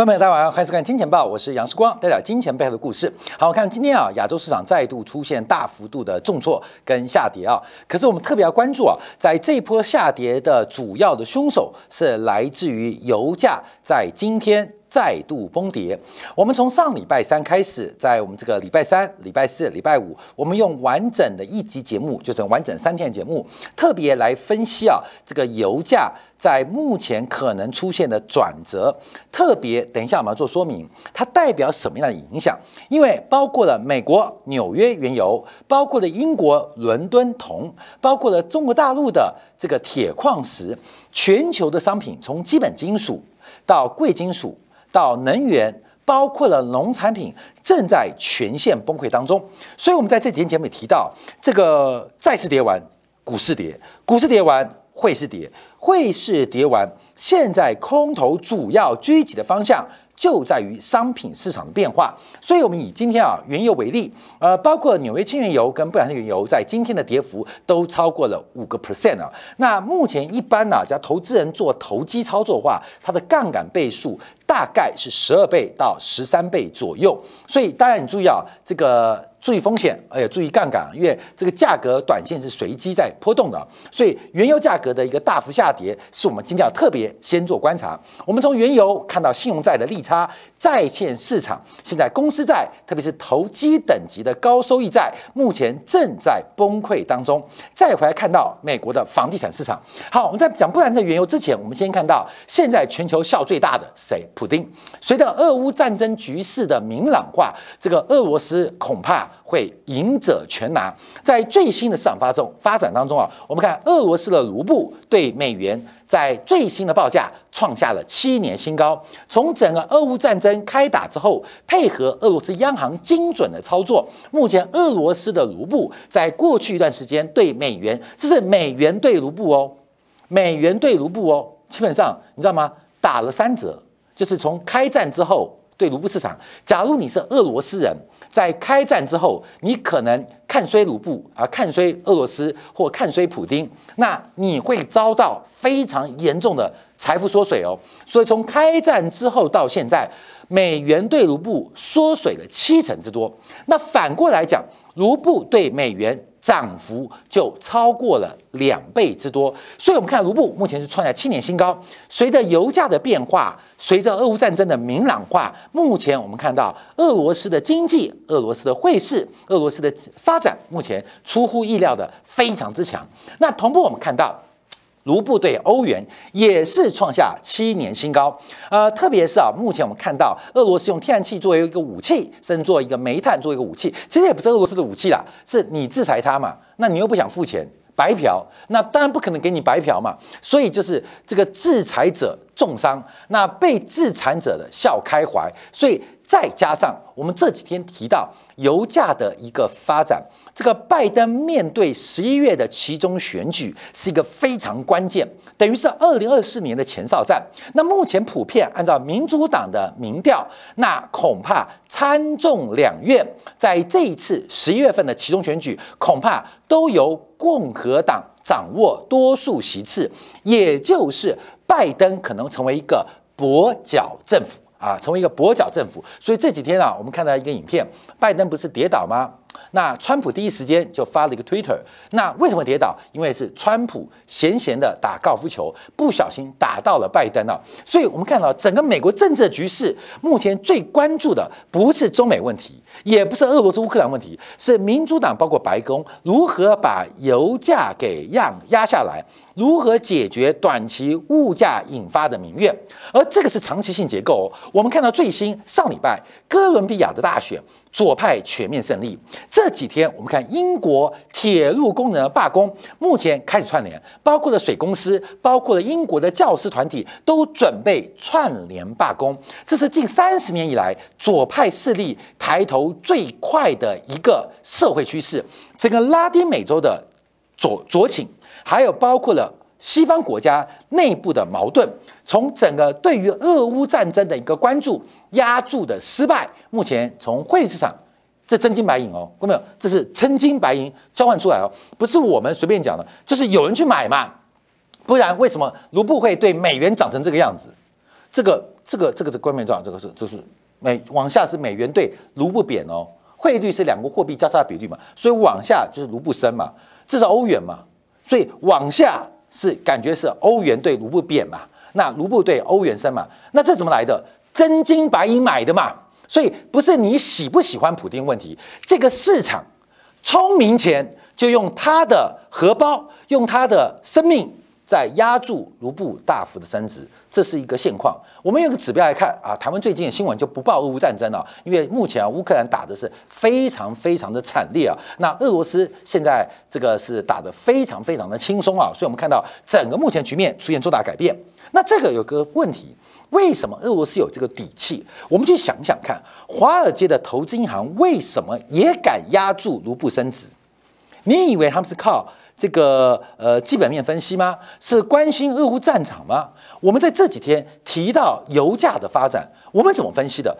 观众朋友，大家晚上好，欢迎收看《金钱报》，我是杨世光，带来金钱背后的故事。好，我看今天啊，亚洲市场再度出现大幅度的重挫跟下跌啊。可是我们特别要关注啊，在这一波下跌的主要的凶手是来自于油价，在今天。再度崩跌。我们从上礼拜三开始，在我们这个礼拜三、礼拜四、礼拜五，我们用完整的一集节目，就是完整三天节目，特别来分析啊，这个油价在目前可能出现的转折。特别等一下我们要做说明，它代表什么样的影响？因为包括了美国纽约原油，包括了英国伦敦铜，包括了中国大陆的这个铁矿石，全球的商品从基本金属到贵金属。到能源，包括了农产品，正在全线崩溃当中。所以，我们在这几天节目里提到，这个再次跌完，股市跌，股市跌完，汇市跌，汇市跌完，现在空头主要狙击的方向。就在于商品市场的变化，所以我们以今天啊原油为例，呃，包括纽约轻原油跟布兰特原油在今天的跌幅都超过了五个 percent 啊。那目前一般呢，只要投资人做投机操作的话，它的杠杆倍数大概是十二倍到十三倍左右。所以当然你注意啊，这个。注意风险，而且注意杠杆，因为这个价格短线是随机在波动的，所以原油价格的一个大幅下跌，是我们今天要特别先做观察。我们从原油看到信用债的利差，债券市场现在公司债，特别是投机等级的高收益债，目前正在崩溃当中。再回来看到美国的房地产市场。好，我们在讲不然的原油之前，我们先看到现在全球效最大的谁？普丁。随着俄乌战争局势的明朗化，这个俄罗斯恐怕。会赢者全拿。在最新的市场发中发展当中啊，我们看俄罗斯的卢布对美元在最新的报价创下了七年新高。从整个俄乌战争开打之后，配合俄罗斯央行精准的操作，目前俄罗斯的卢布在过去一段时间对美元，这是美元对卢布哦，美元对卢布哦，基本上你知道吗？打了三折，就是从开战之后。对卢布市场，假如你是俄罗斯人，在开战之后，你可能看衰卢布啊，看衰俄罗斯或看衰普丁，那你会遭到非常严重的财富缩水哦。所以从开战之后到现在，美元对卢布缩水了七成之多。那反过来讲，卢布对美元。涨幅就超过了两倍之多，所以我们看卢布目前是创下七年新高。随着油价的变化，随着俄乌战争的明朗化，目前我们看到俄罗斯的经济、俄罗斯的汇市、俄罗斯的发展，目前出乎意料的非常之强。那同步我们看到。卢布对欧元也是创下七年新高，呃，特别是啊，目前我们看到俄罗斯用天然气作为一个武器，甚至做一个煤炭做一个武器，其实也不是俄罗斯的武器啦，是你制裁他嘛，那你又不想付钱，白嫖，那当然不可能给你白嫖嘛，所以就是这个制裁者重伤，那被制裁者的笑开怀，所以。再加上我们这几天提到油价的一个发展，这个拜登面对十一月的其中选举是一个非常关键，等于是二零二四年的前哨战。那目前普遍按照民主党的民调，那恐怕参众两院在这一次十一月份的其中选举，恐怕都由共和党掌握多数席次，也就是拜登可能成为一个跛脚政府。啊，成为一个跛脚政府，所以这几天啊，我们看到一个影片，拜登不是跌倒吗？那川普第一时间就发了一个 Twitter，那为什么跌倒？因为是川普闲闲的打高尔夫球，不小心打到了拜登啊。所以我们看到整个美国政治局势，目前最关注的不是中美问题，也不是俄罗斯乌克兰问题，是民主党包括白宫如何把油价给让压下来。如何解决短期物价引发的民怨？而这个是长期性结构。我们看到最新上礼拜哥伦比亚的大选，左派全面胜利。这几天我们看英国铁路工人的罢工，目前开始串联，包括了水公司，包括了英国的教师团体，都准备串联罢工。这是近三十年以来左派势力抬头最快的一个社会趋势。整个拉丁美洲的左左倾。还有包括了西方国家内部的矛盾，从整个对于俄乌战争的一个关注压住的失败，目前从汇市场，这真金白银哦，看到没有？这是真金白银交换出来哦，不是我们随便讲的，就是有人去买嘛，不然为什么卢布会对美元涨成这个样子？这个。这个这个是关键重要，这个是这是美往下是美元对卢布贬哦，汇率是两个货币交叉比率嘛，所以往下就是卢布升嘛，这是欧元嘛，所以往下是感觉是欧元对卢布贬嘛，那卢布对欧元升嘛，那这怎么来的？真金白银买的嘛，所以不是你喜不喜欢普丁问题，这个市场聪明钱就用他的荷包，用他的生命。在压住卢布大幅的升值，这是一个现况。我们用个指标来看啊，台湾最近的新闻就不报俄乌战争了，因为目前啊乌克兰打的是非常非常的惨烈啊。那俄罗斯现在这个是打得非常非常的轻松啊，所以我们看到整个目前局面出现重大改变。那这个有个问题，为什么俄罗斯有这个底气？我们去想想看，华尔街的投资银行为什么也敢压住卢布升值？你以为他们是靠？这个呃基本面分析吗？是关心俄乌战场吗？我们在这几天提到油价的发展，我们怎么分析的？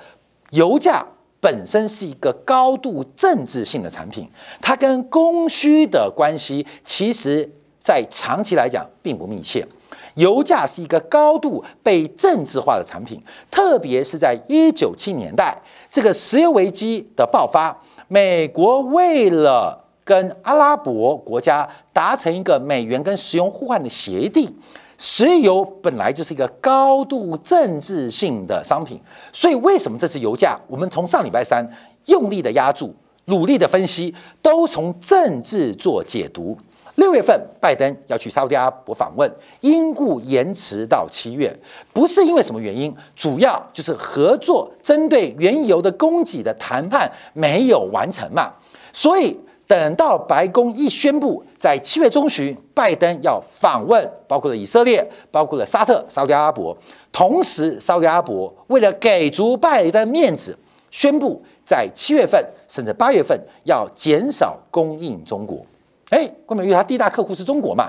油价本身是一个高度政治性的产品，它跟供需的关系，其实在长期来讲并不密切。油价是一个高度被政治化的产品，特别是在一九七年代这个石油危机的爆发，美国为了跟阿拉伯国家达成一个美元跟石油互换的协定，石油本来就是一个高度政治性的商品，所以为什么这次油价，我们从上礼拜三用力的压住，努力的分析，都从政治做解读。六月份拜登要去沙特阿拉伯访问，因故延迟到七月，不是因为什么原因，主要就是合作针对原油的供给的谈判没有完成嘛，所以。等到白宫一宣布，在七月中旬，拜登要访问，包括了以色列，包括了沙特、沙特阿拉伯，同时沙特阿拉伯为了给足拜登面子，宣布在七月份甚至八月份要减少供应中国。哎，关美玉他第一大客户是中国嘛，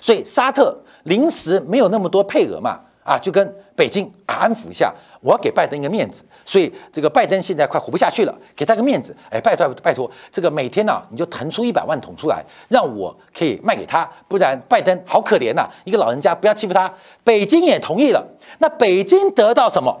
所以沙特临时没有那么多配额嘛，啊，就跟北京安抚一下。我要给拜登一个面子，所以这个拜登现在快活不下去了，给他个面子，哎，拜托拜托，这个每天呢你就腾出一百万桶出来，让我可以卖给他，不然拜登好可怜呐，一个老人家不要欺负他。北京也同意了，那北京得到什么？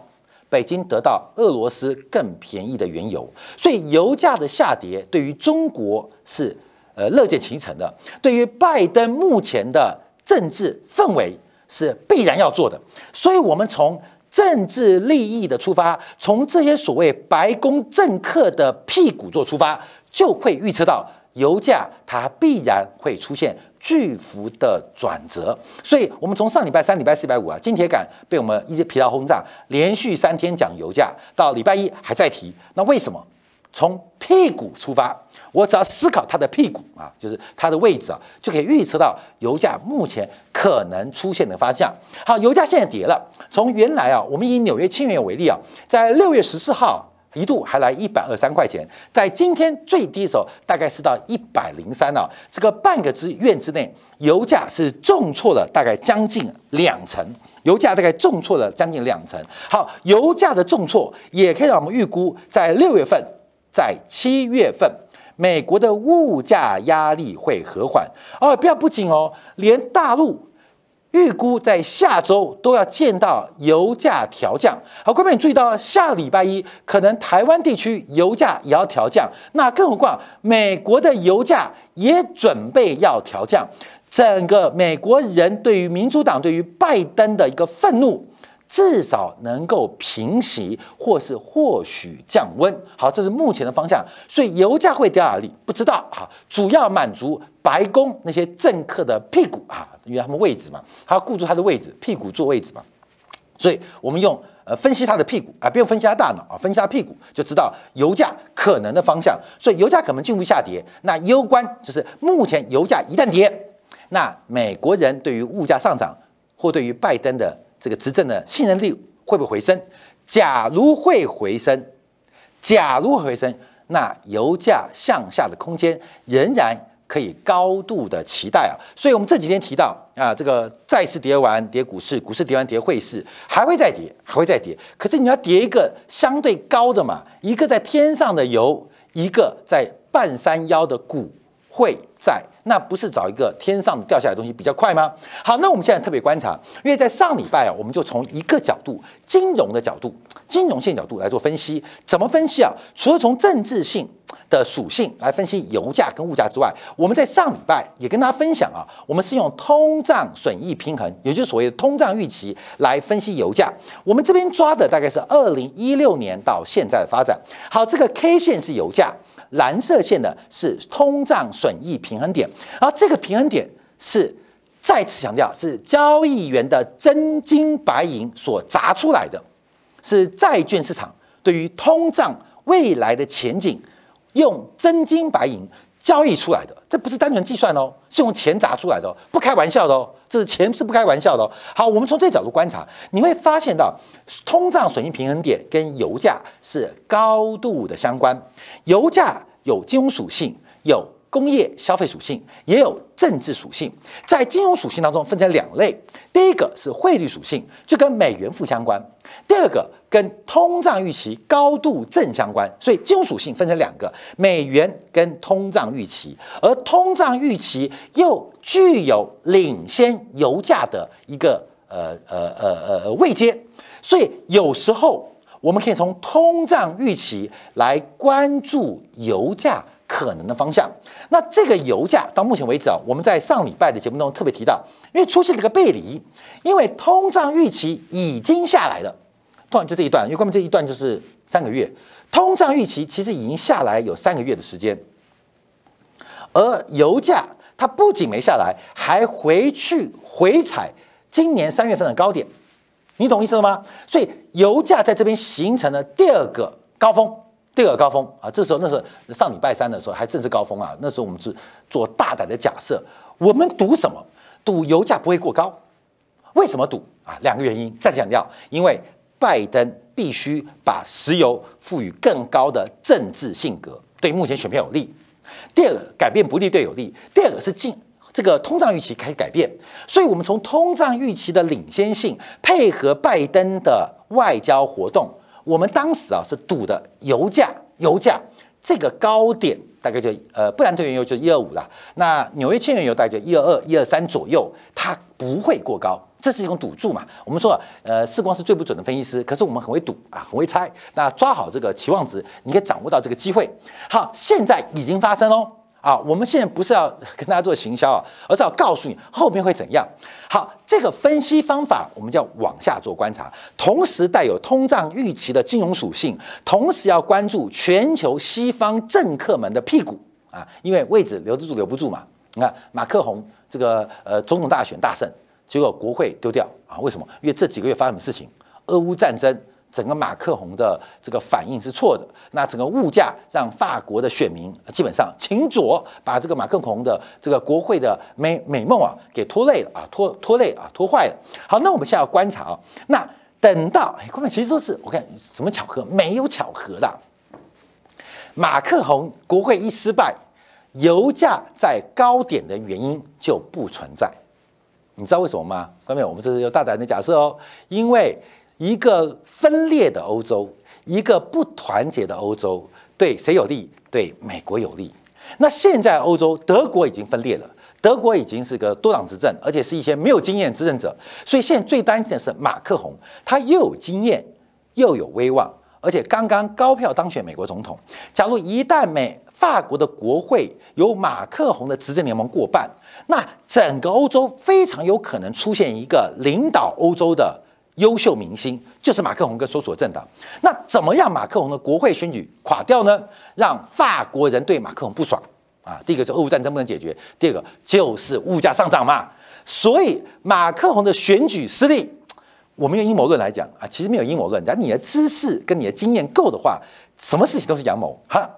北京得到俄罗斯更便宜的原油，所以油价的下跌对于中国是呃乐见其成的，对于拜登目前的政治氛围是必然要做的，所以我们从。政治利益的出发，从这些所谓白宫政客的屁股做出发，就会预测到油价它必然会出现巨幅的转折。所以，我们从上礼拜三、礼拜四、礼拜五啊，金铁杆被我们一些疲劳轰炸，连续三天讲油价，到礼拜一还在提。那为什么？从屁股出发。我只要思考它的屁股啊，就是它的位置啊，就可以预测到油价目前可能出现的方向。好，油价现在跌了，从原来啊，我们以纽约轻原为例啊，在六月十四号一度还来一百二三块钱，在今天最低的时候大概是到一百零三啊，这个半个之月之内，油价是重挫了大概将近两成，油价大概重挫了将近两成。好，油价的重挫也可以让我们预估，在六月份，在七月份。美国的物价压力会和缓哦，不要不仅哦，连大陆预估在下周都要见到油价调降。好，各位你注意到下礼拜一可能台湾地区油价也要调降，那更何况美国的油价也准备要调降，整个美国人对于民主党对于拜登的一个愤怒。至少能够平息，或是或许降温。好，这是目前的方向。所以油价会掉哪里？不知道啊。主要满足白宫那些政客的屁股啊，因为他们位置嘛，他要顾住他的位置，屁股坐位置嘛。所以我们用呃分析他的屁股啊，不用分析他大脑啊，分析他屁股就知道油价可能的方向。所以油价可能进一步下跌。那攸关就是目前油价一旦跌，那美国人对于物价上涨或对于拜登的。这个执政的信任力会不会回升？假如会回升，假如回升，那油价向下的空间仍然可以高度的期待啊！所以我们这几天提到啊，这个再次跌完跌股市，股市跌完跌汇市，还会再跌，还会再跌。可是你要跌一个相对高的嘛，一个在天上的油，一个在半山腰的股汇债。那不是找一个天上掉下来的东西比较快吗？好，那我们现在特别观察，因为在上礼拜啊，我们就从一个角度，金融的角度，金融线角度来做分析。怎么分析啊？除了从政治性的属性来分析油价跟物价之外，我们在上礼拜也跟大家分享啊，我们是用通胀损益平衡，也就是所谓的通胀预期来分析油价。我们这边抓的大概是二零一六年到现在的发展。好，这个 K 线是油价。蓝色线的是通胀损益平衡点，而这个平衡点是再次强调是交易员的真金白银所砸出来的，是债券市场对于通胀未来的前景用真金白银交易出来的，这不是单纯计算哦，是用钱砸出来的，不开玩笑的哦，这是钱是不开玩笑的哦。好，我们从这角度观察，你会发现到通胀损益平衡点跟油价是高度的相关。油价有金融属性，有工业消费属性，也有政治属性。在金融属性当中分成两类，第一个是汇率属性，就跟美元负相关；第二个跟通胀预期高度正相关。所以金融属性分成两个，美元跟通胀预期，而通胀预期又具有领先油价的一个呃呃呃呃位阶，所以有时候。我们可以从通胀预期来关注油价可能的方向。那这个油价到目前为止啊，我们在上礼拜的节目中特别提到，因为出现了一个背离，因为通胀预期已经下来了。突然就这一段，因为关门这一段就是三个月，通胀预期其实已经下来有三个月的时间，而油价它不仅没下来，还回去回踩今年三月份的高点。你懂意思了吗？所以油价在这边形成了第二个高峰，第二个高峰啊！这时候那时候上礼拜三的时候还正是高峰啊！那时候我们是做大胆的假设，我们赌什么？赌油价不会过高。为什么赌啊？两个原因。再强调，因为拜登必须把石油赋予更高的政治性格，对目前选票有利。第二个，改变不利对有利。第二个是进。这个通胀预期开始改变，所以我们从通胀预期的领先性配合拜登的外交活动，我们当时啊是赌的油价，油价这个高点大概就呃，布兰特原油就一二五了，那纽约轻原油大概就一二二、一二三左右，它不会过高，这是一种赌注嘛。我们说呃，世光是最不准的分析师，可是我们很会赌啊，很会猜，那抓好这个期望值，你可以掌握到这个机会。好，现在已经发生哦。啊，我们现在不是要 跟大家做行销啊，而是要告诉你后面会怎样。好，这个分析方法我们叫往下做观察，同时带有通胀预期的金融属性，同时要关注全球西方政客们的屁股啊，因为位置留得住留不住嘛。你看马克宏这个呃总统大选大胜，结果国会丢掉啊？为什么？因为这几个月发生什么事情？俄乌战争。整个马克宏的这个反应是错的，那整个物价让法国的选民基本上秦左把这个马克宏的这个国会的美美梦啊给拖累了啊，拖拖累啊，拖坏了。好，那我们现在要观察啊，那等到哎，各位其实都是我看什么巧合？没有巧合的。马克宏国会一失败，油价在高点的原因就不存在。你知道为什么吗？各位，我们这是有大胆的假设哦，因为。一个分裂的欧洲，一个不团结的欧洲，对谁有利？对美国有利。那现在欧洲，德国已经分裂了，德国已经是个多党执政，而且是一些没有经验执政者。所以现在最担心的是马克宏，他又有经验，又有威望，而且刚刚高票当选美国总统。假如一旦美法国的国会由马克宏的执政联盟过半，那整个欧洲非常有可能出现一个领导欧洲的。优秀明星就是马克宏跟所属政党。那怎么样马克宏的国会选举垮掉呢？让法国人对马克宏不爽啊！第一个是俄乌战争不能解决，第二个就是物价上涨嘛。所以马克宏的选举失利，我们用阴谋论来讲啊，其实没有阴谋论。假如你的知识跟你的经验够的话，什么事情都是阳谋哈。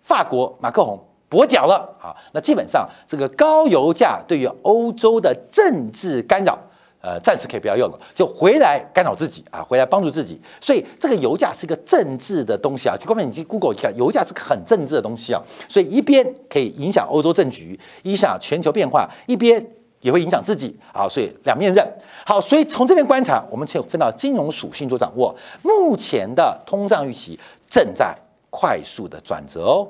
法国马克宏跛脚了啊，那基本上这个高油价对于欧洲的政治干扰。呃，暂时可以不要用了，就回来干扰自己啊，回来帮助自己。所以这个油价是一个政治的东西啊。各位，你去 Google 一下，油价是个很政治的东西啊。所以一边可以影响欧洲政局，影响全球变化，一边也会影响自己啊。所以两面刃。好，所以从这边观察，我们就分到金融属性做掌握。目前的通胀预期正在快速的转折哦。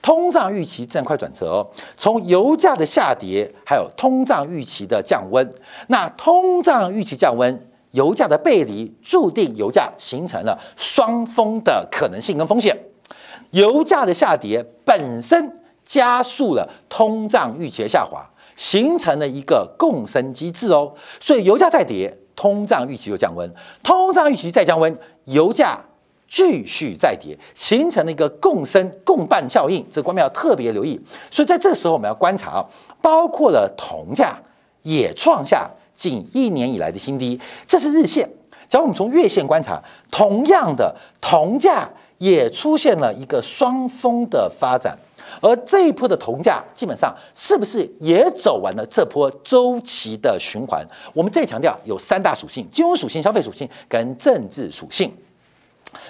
通胀预期正快转折哦。从油价的下跌，还有通胀预期的降温，那通胀预期降温，油价的背离，注定油价形成了双峰的可能性跟风险。油价的下跌本身加速了通胀预期的下滑，形成了一个共生机制哦。所以油价再跌，通胀预期就降温；通胀预期再降温，油价继续再跌，形成了一个共生共伴效应。这个观众要特别留意。所以在这个时候，我们要观察啊，包括了铜价也创下近一年以来的新低，这是日线。假如我们从月线观察，同样的铜价。也出现了一个双峰的发展，而这一波的铜价基本上是不是也走完了这波周期的循环？我们再强调有三大属性：金融属性、消费属性跟政治属性。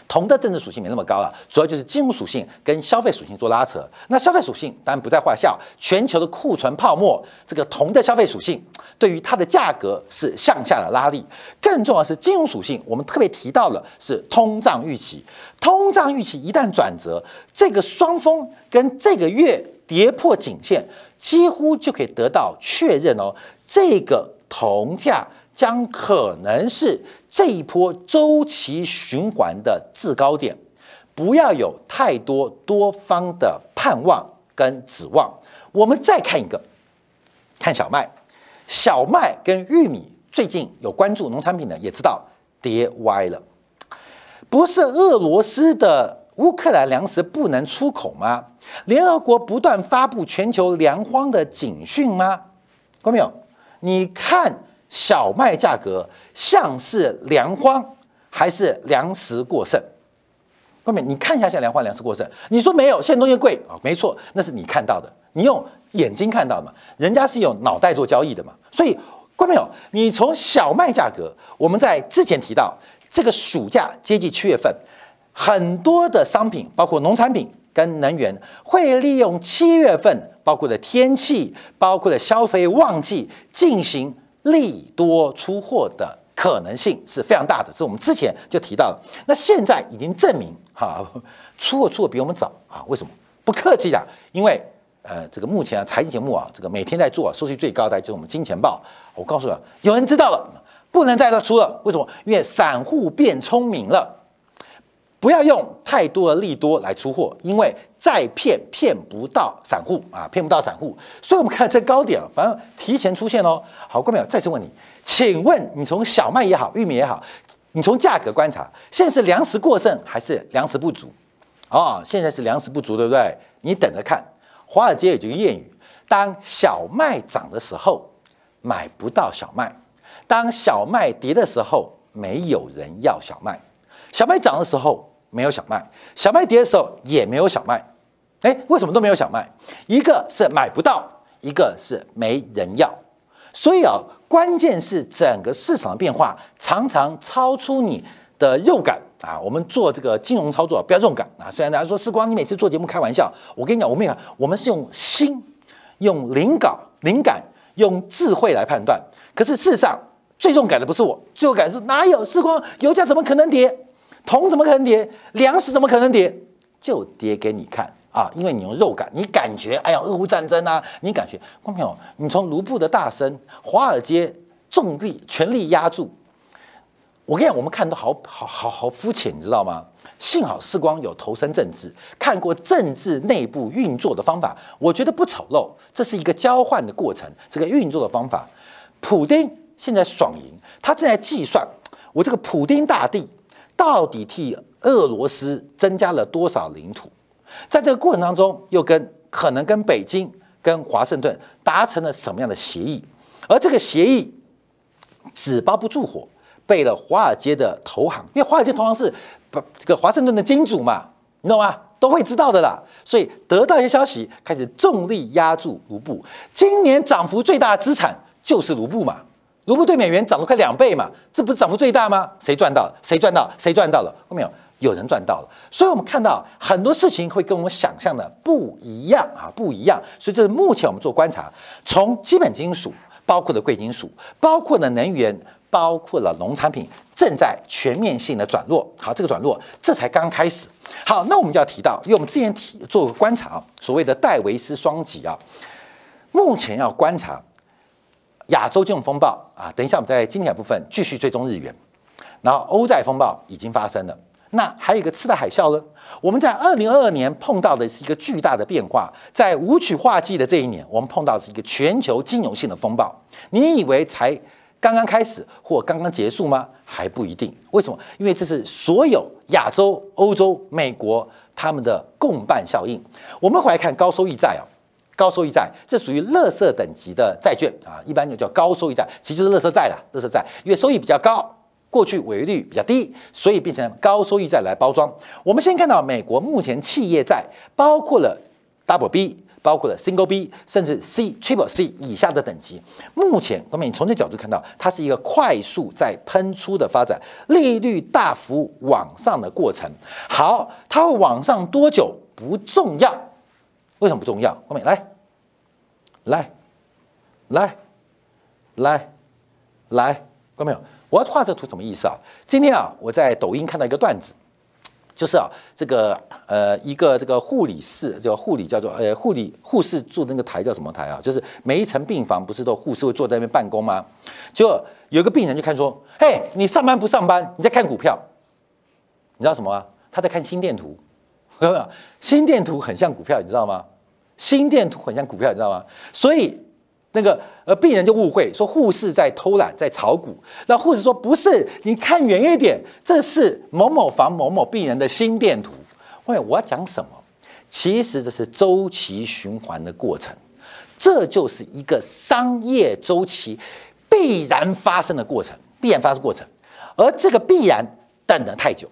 铜的政治属性没那么高了，主要就是金融属性跟消费属性做拉扯。那消费属性当然不在话下，全球的库存泡沫，这个铜的消费属性对于它的价格是向下的拉力。更重要是金融属性，我们特别提到了是通胀预期。通胀预期一旦转折，这个双峰跟这个月跌破颈线，几乎就可以得到确认哦。这个铜价。将可能是这一波周期循环的制高点，不要有太多多方的盼望跟指望。我们再看一个，看小麦，小麦跟玉米最近有关注农产品的也知道跌歪了，不是俄罗斯的乌克兰粮食不能出口吗？联合国不断发布全球粮荒的警讯吗？看到没有？你看。小麦价格像是粮荒还是粮食过剩？后面你看一下，像粮荒、粮食过剩，你说没有，现在东西贵啊，没错，那是你看到的，你用眼睛看到的嘛，人家是用脑袋做交易的嘛。所以，关没有？你从小麦价格，我们在之前提到，这个暑假接近七月份，很多的商品，包括农产品跟能源，会利用七月份包括的天气、包括的消费旺季进行。利多出货的可能性是非常大的，是我们之前就提到了。那现在已经证明，哈，出货出的比我们早啊？为什么？不客气的，因为呃，这个目前啊，财经节目啊，这个每天在做，收视最高的就是我们金钱豹。我告诉你，有人知道了，不能再出了。为什么？因为散户变聪明了。不要用太多的利多来出货，因为再骗骗不到散户啊，骗不到散户。所以，我们看这高点，反而提前出现哦。好，各位朋友，再次问你，请问你从小麦也好，玉米也好，你从价格观察，现在是粮食过剩还是粮食不足？哦，现在是粮食不足，对不对？你等着看。华尔街有句谚语：当小麦涨的时候，买不到小麦；当小麦跌的时候，没有人要小麦。小麦涨的时候没有小麦，小麦跌的时候也没有小麦，哎，为什么都没有小麦？一个是买不到，一个是没人要，所以啊，关键是整个市场的变化常常超出你的肉感啊。我们做这个金融操作不要肉感啊。虽然大家说时光，你每次做节目开玩笑，我跟你讲，我们讲，我们是用心、用灵感、灵感、用智慧来判断。可是事实上，最重感的不是我，最重感是哪有时光？油价怎么可能跌？铜怎么可能跌？粮食怎么可能跌？就跌给你看啊！因为你用肉感，你感觉，哎呀，俄乌战争啊，你感觉，观众朋友，你从卢布的大升，华尔街重力全力压住。我跟你讲，我们看都好好好好肤浅，你知道吗？幸好世光有投身政治，看过政治内部运作的方法，我觉得不丑陋。这是一个交换的过程，这个运作的方法。普丁现在爽赢，他正在计算我这个普丁大帝。到底替俄罗斯增加了多少领土？在这个过程当中，又跟可能跟北京、跟华盛顿达成了什么样的协议？而这个协议纸包不住火，被了华尔街的投行，因为华尔街投行是不这个华盛顿的金主嘛，你懂吗？都会知道的啦。所以得到一些消息，开始重力压住卢布。今年涨幅最大的资产就是卢布嘛。卢布对美元涨了快两倍嘛，这不是涨幅最大吗？谁赚到？谁赚到？谁赚到了？后面有有人赚到了，所以我们看到很多事情会跟我们想象的不一样啊，不一样。所以这是目前我们做观察，从基本金属，包括的贵金属，包括的能源，包括了农产品，正在全面性的转弱。好，这个转弱这才刚开始。好，那我们就要提到，因为我们之前提做过观察，所谓的戴维斯双极啊，目前要观察亚洲金融风暴啊。等一下，我们在今天的部分继续追踪日元，然后欧债风暴已经发生了。那还有一个次贷海啸呢？我们在二零二二年碰到的是一个巨大的变化，在五曲化季的这一年，我们碰到的是一个全球金融性的风暴。你以为才刚刚开始或刚刚结束吗？还不一定。为什么？因为这是所有亚洲、欧洲、美国他们的共办效应。我们回来看高收益债啊，高收益债这属于垃圾等级的债券啊，一般就叫高收益债，其实就是垃圾债了。垃圾债因为收益比较高。过去违约率比较低，所以变成高收益债来包装。我们先看到美国目前企业债，包括了 Double B，包括了 Single B，甚至 C、Triple C 以下的等级。目前，我们从这角度看到，它是一个快速在喷出的发展，利率大幅往上的过程。好，它会往上多久不重要，为什么不重要？后面来，来，来，来，来，看到没有？我要画这图什么意思啊？今天啊，我在抖音看到一个段子，就是啊，这个呃，一个这个护理室叫护理叫做呃护理护士住的那个台叫什么台啊？就是每一层病房不是都护士会坐在那边办公吗？就有一个病人就看说，嘿，你上班不上班？你在看股票？你知道什么吗？他在看心电图，有没有？心电图很像股票，你知道吗？心电图很像股票，你知道吗？所以。那个呃，病人就误会说护士在偷懒，在炒股。那护士说不是，你看远一点，这是某某房某某病人的心电图。喂，我要讲什么？其实这是周期循环的过程，这就是一个商业周期必然发生的过程，必然发生过程。而这个必然等得太久，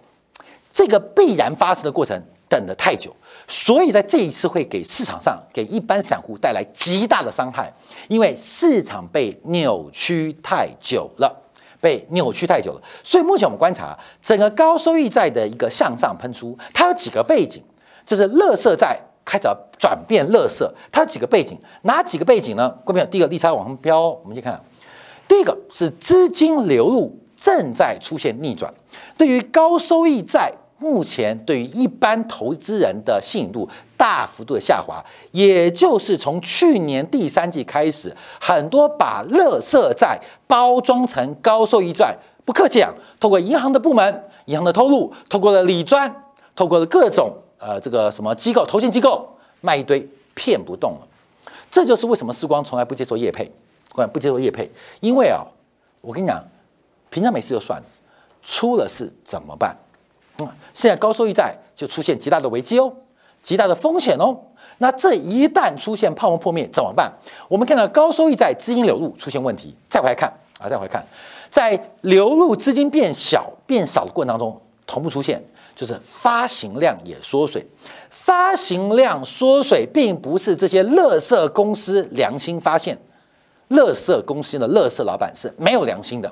这个必然发生的过程等得太久。所以在这一次会给市场上、给一般散户带来极大的伤害，因为市场被扭曲太久了，被扭曲太久了。所以目前我们观察整个高收益债的一个向上喷出，它有几个背景，就是乐色债开始转变乐色，它有几个背景，哪几个背景呢？各位朋友，第一个利差往上飙，我们先看，第一个是资金流入正在出现逆转，对于高收益债。目前对于一般投资人的信任度大幅度的下滑，也就是从去年第三季开始，很多把乐色债包装成高收益债，不客气讲，透过银行的部门、银行的透露，透过了理专，透过了各种呃这个什么机构、投信机构卖一堆，骗不动了。这就是为什么时光从来不接受业配，不接受业配，因为啊，我跟你讲，平常没事就算了，出了事怎么办？现在高收益债就出现极大的危机哦，极大的风险哦。那这一旦出现泡沫破灭怎么办？我们看到高收益债资金流入出现问题，再回来看啊，再回来看，在流入资金变小变少的过程当中，同步出现就是发行量也缩水。发行量缩水，并不是这些乐色公司良心发现，乐色公司的乐色老板是没有良心的，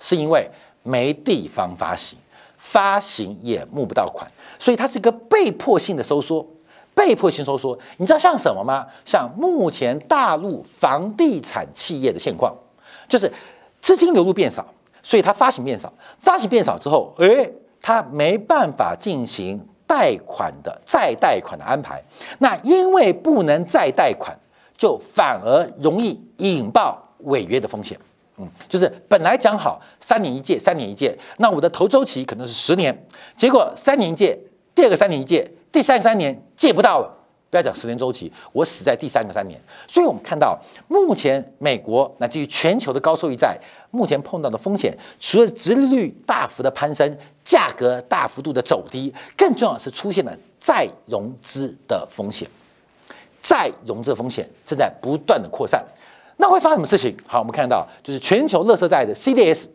是因为没地方发行。发行也募不到款，所以它是一个被迫性的收缩，被迫性收缩。你知道像什么吗？像目前大陆房地产企业的现况，就是资金流入变少，所以它发行变少，发行变少之后，诶，它没办法进行贷款的再贷款的安排。那因为不能再贷款，就反而容易引爆违约的风险。嗯，就是本来讲好三年一届，三年一届，那我的投周期可能是十年，结果三年一届，第二个三年一届，第三个三年借不到了。不要讲十年周期，我死在第三个三年。所以我们看到目前美国乃至于全球的高收益债，目前碰到的风险，除了殖利率大幅的攀升，价格大幅度的走低，更重要是出现了再融资的风险，再融资风险正在不断的扩散。那会发生什么事情？好，我们看到就是全球乐色债的 CDS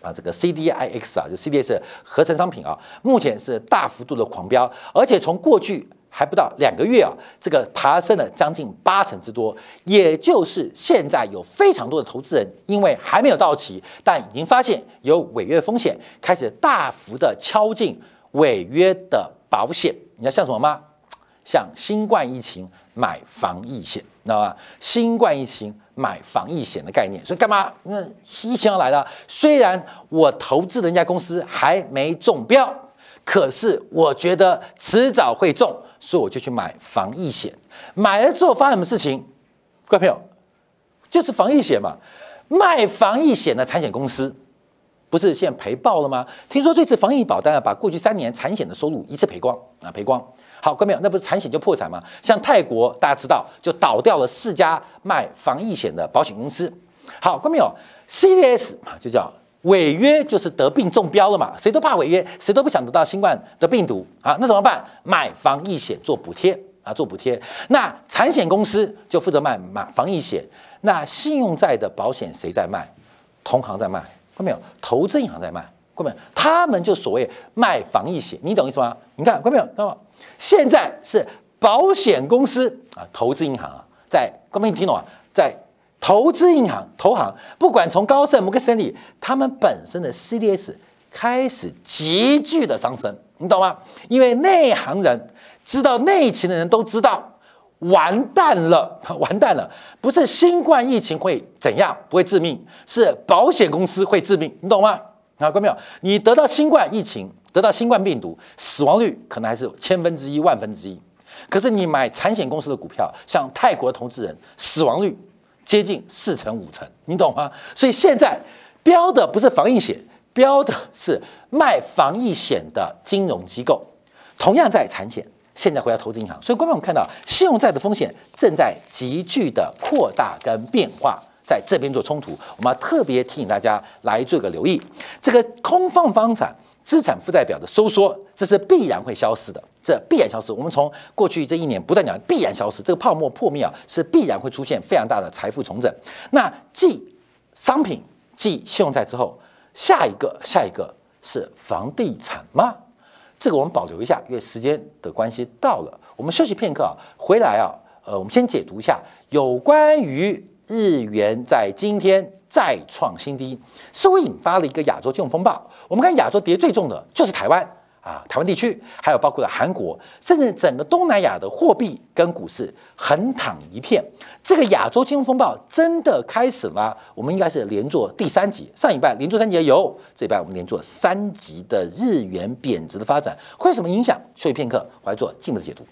啊，这个 CDIX 啊，就 CDS 合成商品啊，目前是大幅度的狂飙，而且从过去还不到两个月啊，这个爬升了将近八成之多。也就是现在有非常多的投资人，因为还没有到期，但已经发现有违约风险，开始大幅的敲进违约的保险。你要像什么吗？像新冠疫情买防疫险。知道吗？新冠疫情买防疫险的概念，所以干嘛？因为疫情要来了，虽然我投资的那家公司还没中标，可是我觉得迟早会中，所以我就去买防疫险。买了之后发生什么事情？各位朋友，就是防疫险嘛，卖防疫险的产险公司。不是现在赔爆了吗？听说这次防疫保单啊，把过去三年产险的收入一次赔光啊，赔光。好，各位朋友，那不是产险就破产吗？像泰国大家知道，就倒掉了四家卖防疫险的保险公司。好，各位朋友，CDS 啊，就叫违约，就是得病中标了嘛，谁都怕违约，谁都不想得到新冠的病毒啊，那怎么办？买防疫险做补贴啊，做补贴。那产险公司就负责卖买防疫险，那信用债的保险谁在卖？同行在卖。看没有？投资银行在卖，看没有？他们就所谓卖防疫险，你懂意思吗？你看，看没有？知道吗？现在是保险公司啊，投资银行啊，在，各位听懂啊？在投资银行、投行，不管从高盛、摩根士丹利，他们本身的 CDS 开始急剧的上升，你懂吗？因为内行人知道内情的人都知道。完蛋了，完蛋了！不是新冠疫情会怎样，不会致命，是保险公司会致命，你懂吗？啊，各位没有？你得到新冠疫情，得到新冠病毒，死亡率可能还是千分之一、万分之一。可是你买产险公司的股票，像泰国投资人，死亡率接近四成五成，你懂吗？所以现在标的不是防疫险，标的是卖防疫险的金融机构，同样在产险。现在回到投资银行，所以观众我们看到信用债的风险正在急剧的扩大跟变化，在这边做冲突，我们要特别提醒大家来做个留意，这个空方房产资产负债表的收缩，这是必然会消失的，这必然消失。我们从过去这一年不断讲必然消失，这个泡沫破灭啊，是必然会出现非常大的财富重整。那继商品继信用债之后，下一个下一个是房地产吗？这个我们保留一下，因为时间的关系到了，我们休息片刻啊，回来啊，呃，我们先解读一下有关于日元在今天再创新低，似乎引发了一个亚洲金融风暴。我们看亚洲跌最重的就是台湾。啊，台湾地区还有包括了韩国，甚至整个东南亚的货币跟股市横躺一片。这个亚洲金融风暴真的开始了？我们应该是连做第三集，上一半连做三集有，这一半我们连做三集的日元贬值的发展会有什么影响？休息片刻，我来做进一步的解读。